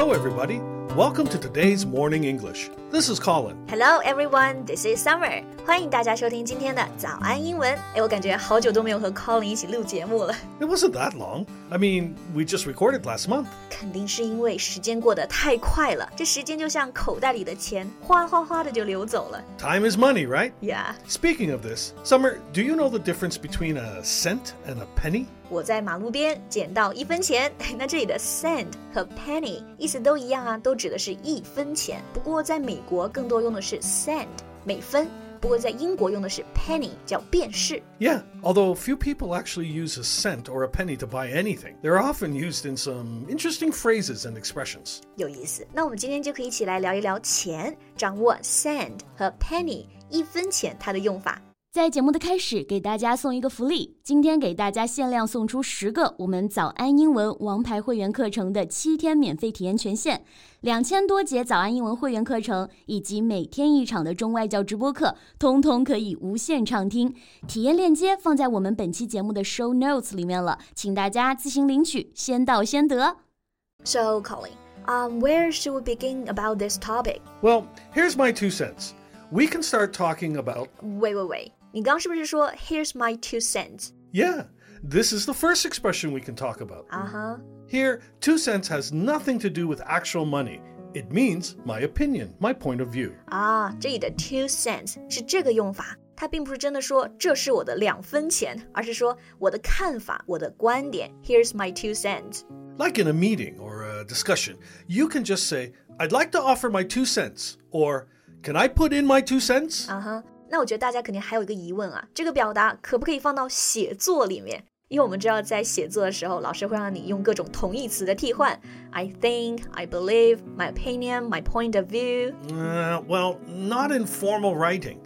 Hello, everybody. Welcome to today's Morning English. This is Colin. Hello everyone, this is Summer. 欢迎大家收听今天的早安英文。哎，我感觉好久都没有和 Colin 一起录节目了， It wasn't that long. I mean, we just recorded last month. 肯定是因为时间过得太快了，这时间就像口袋里的钱，哗哗哗的就流走了。 Time is money, right? Yeah， Speaking of this, Summer, do you know the difference between a cent and a penny? 我在马路边捡到一分钱，那这里的 cent 和 penny 意思都一样啊，都指的是一分钱。不过在美国更多用的是 cent 每分，不过在英国用的是 penny 叫便士。 Yeah, although few people actually use a cent or a penny to buy anything, they're often used in some interesting phrases and expressions. 有意思。那我们今天就可以一起来聊一聊钱，掌握 cent 和 penny 一分钱它的用法。 在节目的开始，给大家送一个福利，今天给大家限量送出十个我们早安英文王牌会员课程的七天免费体验权限，两千多节早安英文会员课程以及每天一场的中外教直播课，通通可以无限畅听。体验链接放在我们本期节目的 show notes 里面了，请大家自行领取，先到先得。 So Colin, um, where should we begin about this topic? Well, here's my two cents. We can start talking about, 喂喂喂， 你刚刚是不是说 Here's my two cents？ yeah, this is the first expression we can talk about. 啊哈 Here, two cents has nothing to do with actual money. It means my opinion, my point of view. 啊，这里的 two cents 是这个用法，它并不是真的说这是我的两分钱，而是说我的看法，我的观点。Here's my two cents。 Like in a meeting or a discussion, you can just say, I'd like to offer my two cents, or Can I put in my two cents? 啊哈， 那我觉得大家肯定还有一个疑问啊，这个表达可不可以放到写作里面？因为我们知道，在写作的时候，老师会让你用各种同义词的替换。I think, I believe, my opinion, my point of view。 Uh, well, not in formal writing.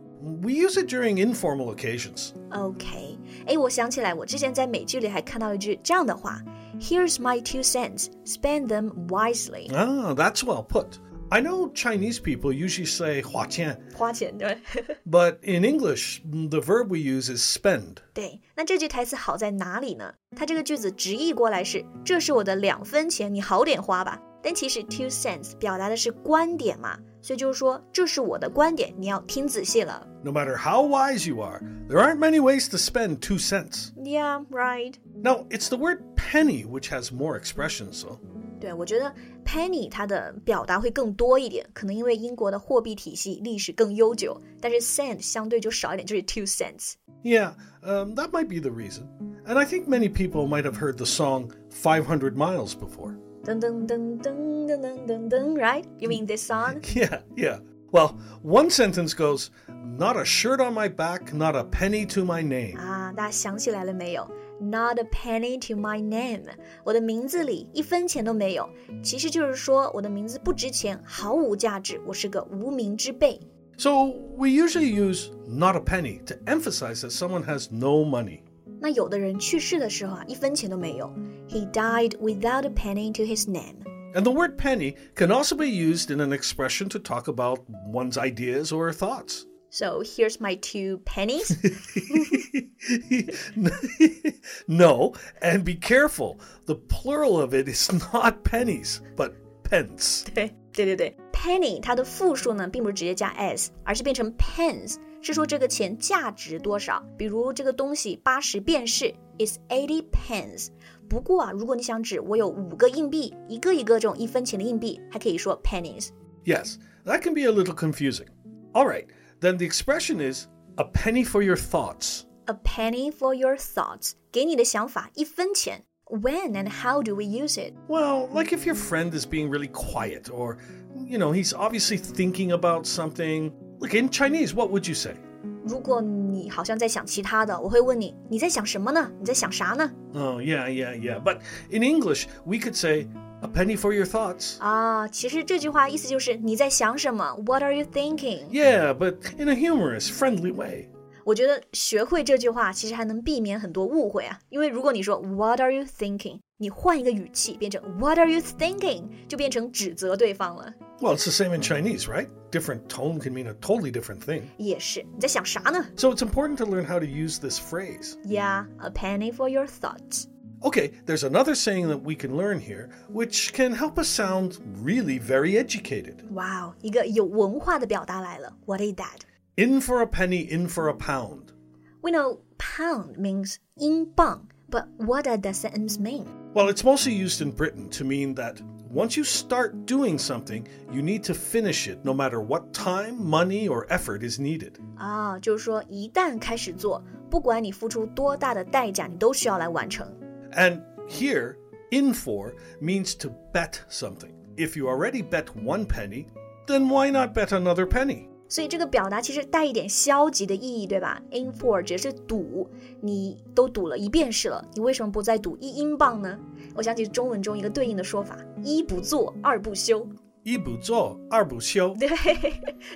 We use it during informal occasions. OK，哎，我想起来，我之前在美剧里还看到一句这样的话：Here's my two cents, spend them wisely。 Ah, that's well put. I know Chinese people usually say 花钱,花钱对 but in English, the verb we use is spend. 对，那这句台词好在哪里呢？它这个句子直译过来是：这是我的两分钱，你好点花吧。但其实 two cents 表达的是观点嘛，所以就是说这是我的观点，你要听仔细了。 No matter how wise you are, there aren't many ways to spend two cents. Yeah, right. Now, it's the word penny which has more expressions, though. 对我觉得 Penny 它的表达会更多一点，可能因为英国的货币体系历史更悠久，但是 cent 相对就少一点，就是 two cents。Yeah, um, that might be the reason. And I think many people might have heard the song 500 Miles before. Dun dun dun dun dun dun dun dun, right? You mean this song? Yeah, yeah. Well, one sentence goes, Not a shirt on my back, not a penny to my name. Ah, 啊，大家想起来了没有？Uh, ？Not a penny to my name，我的名字里一分钱都没有。其实就是说我的名字不值钱，毫无价值，我是个无名之辈。 So we usually use not a penny to emphasize that someone has no money. 那有的人去世的时候啊，一分钱都没有。He died without a penny to his name。 And the word penny can also be used in an expression to talk about one's ideas or thoughts. So here's my two pennies 。no, and be careful. The plural of it is not pennies, but pence. 对对对对，penny 它的复数呢，并不是直接加 s，而是变成 pence，是说这个钱价值多少。比如这个东西八十便士 is eighty pence。不过啊，如果你想指我有五个硬币，一个一个这种一分钱的硬币，还可以说 pennies。 Yes, that can be a little confusing. All right, then the expression is a penny for your thoughts. A penny for your thoughts，给你的想法一分钱。When and how do we use it？ Well, like if your friend is being really quiet or, you know, he's obviously thinking about something. Look, in Chinese, what would you say? 如果你好像在想其他的，我会问你你在想什么呢？你在想啥呢？ Oh, yeah, yeah, yeah. But in English, we could say a penny for your thoughts. 啊，其实这句话意思就是你在想什么？What are you thinking？ Yeah, but in a humorous, friendly way. 我觉得学会这句话，其实还能避免很多误会啊。因为如果你说 What are you thinking，你换一个语气变成 What are you thinking，就变成指责对方了。 Well, it's the same in Chinese, right? Different tone can mean a totally different thing. 也是，你在想啥呢 So it's important to learn how to use this phrase. ？Yeah，a penny for your thoughts。 Okay, there's another saying that we can learn here, which can help us sound really very educated. Wow, that? In for a penny, in for a pound. We know pound means in bang, but what does that sentence mean? Well, it's mostly used in Britain to mean that once you start doing something, you need to finish it no matter what time, money, or effort is needed. Ah, 啊，就是说一旦开始做，不管你付出多大的代价，你都需要来完成。and here, in for means to bet something. If you already bet one penny, then why not bet another penny? 所以这个表达其实带一点消极的意义，对吧？In for 指的是赌，你都赌了一便士了，你为什么不再赌一英镑呢？我想起中文中一个对应的说法：一不做，二不休。一不做，二不休。对，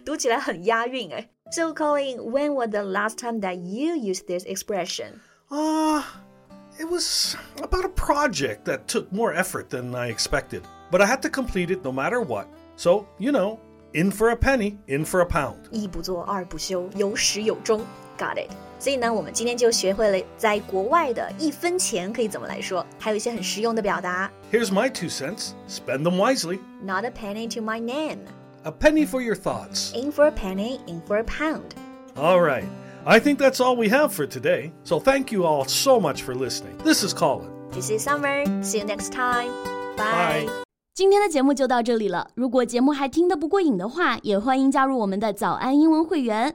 读起来很押韵哎。So Colin, when was the last time that you used this expression? 啊。Uh... It was about a project that took more effort than I expected, but I had to complete it no matter what. So, you know, in for a penny, in for a pound. 一不做二不休，有始有终。Got it。所以呢，我们今天就学会了在国外的一分钱可以怎么来说，还有一些很实用的表达。Here's my two cents. Spend them wisely. Not a penny to my name. A penny for your thoughts. In for a penny, in for a pound. All right. I think that's all we have for today. So thank you all so much for listening. This is Colin. This is Summer. See you next time. Bye. Bye. 今天的节目就到这里了。如果节目还听得不过瘾的话，也欢迎加入我们的早安英文会员。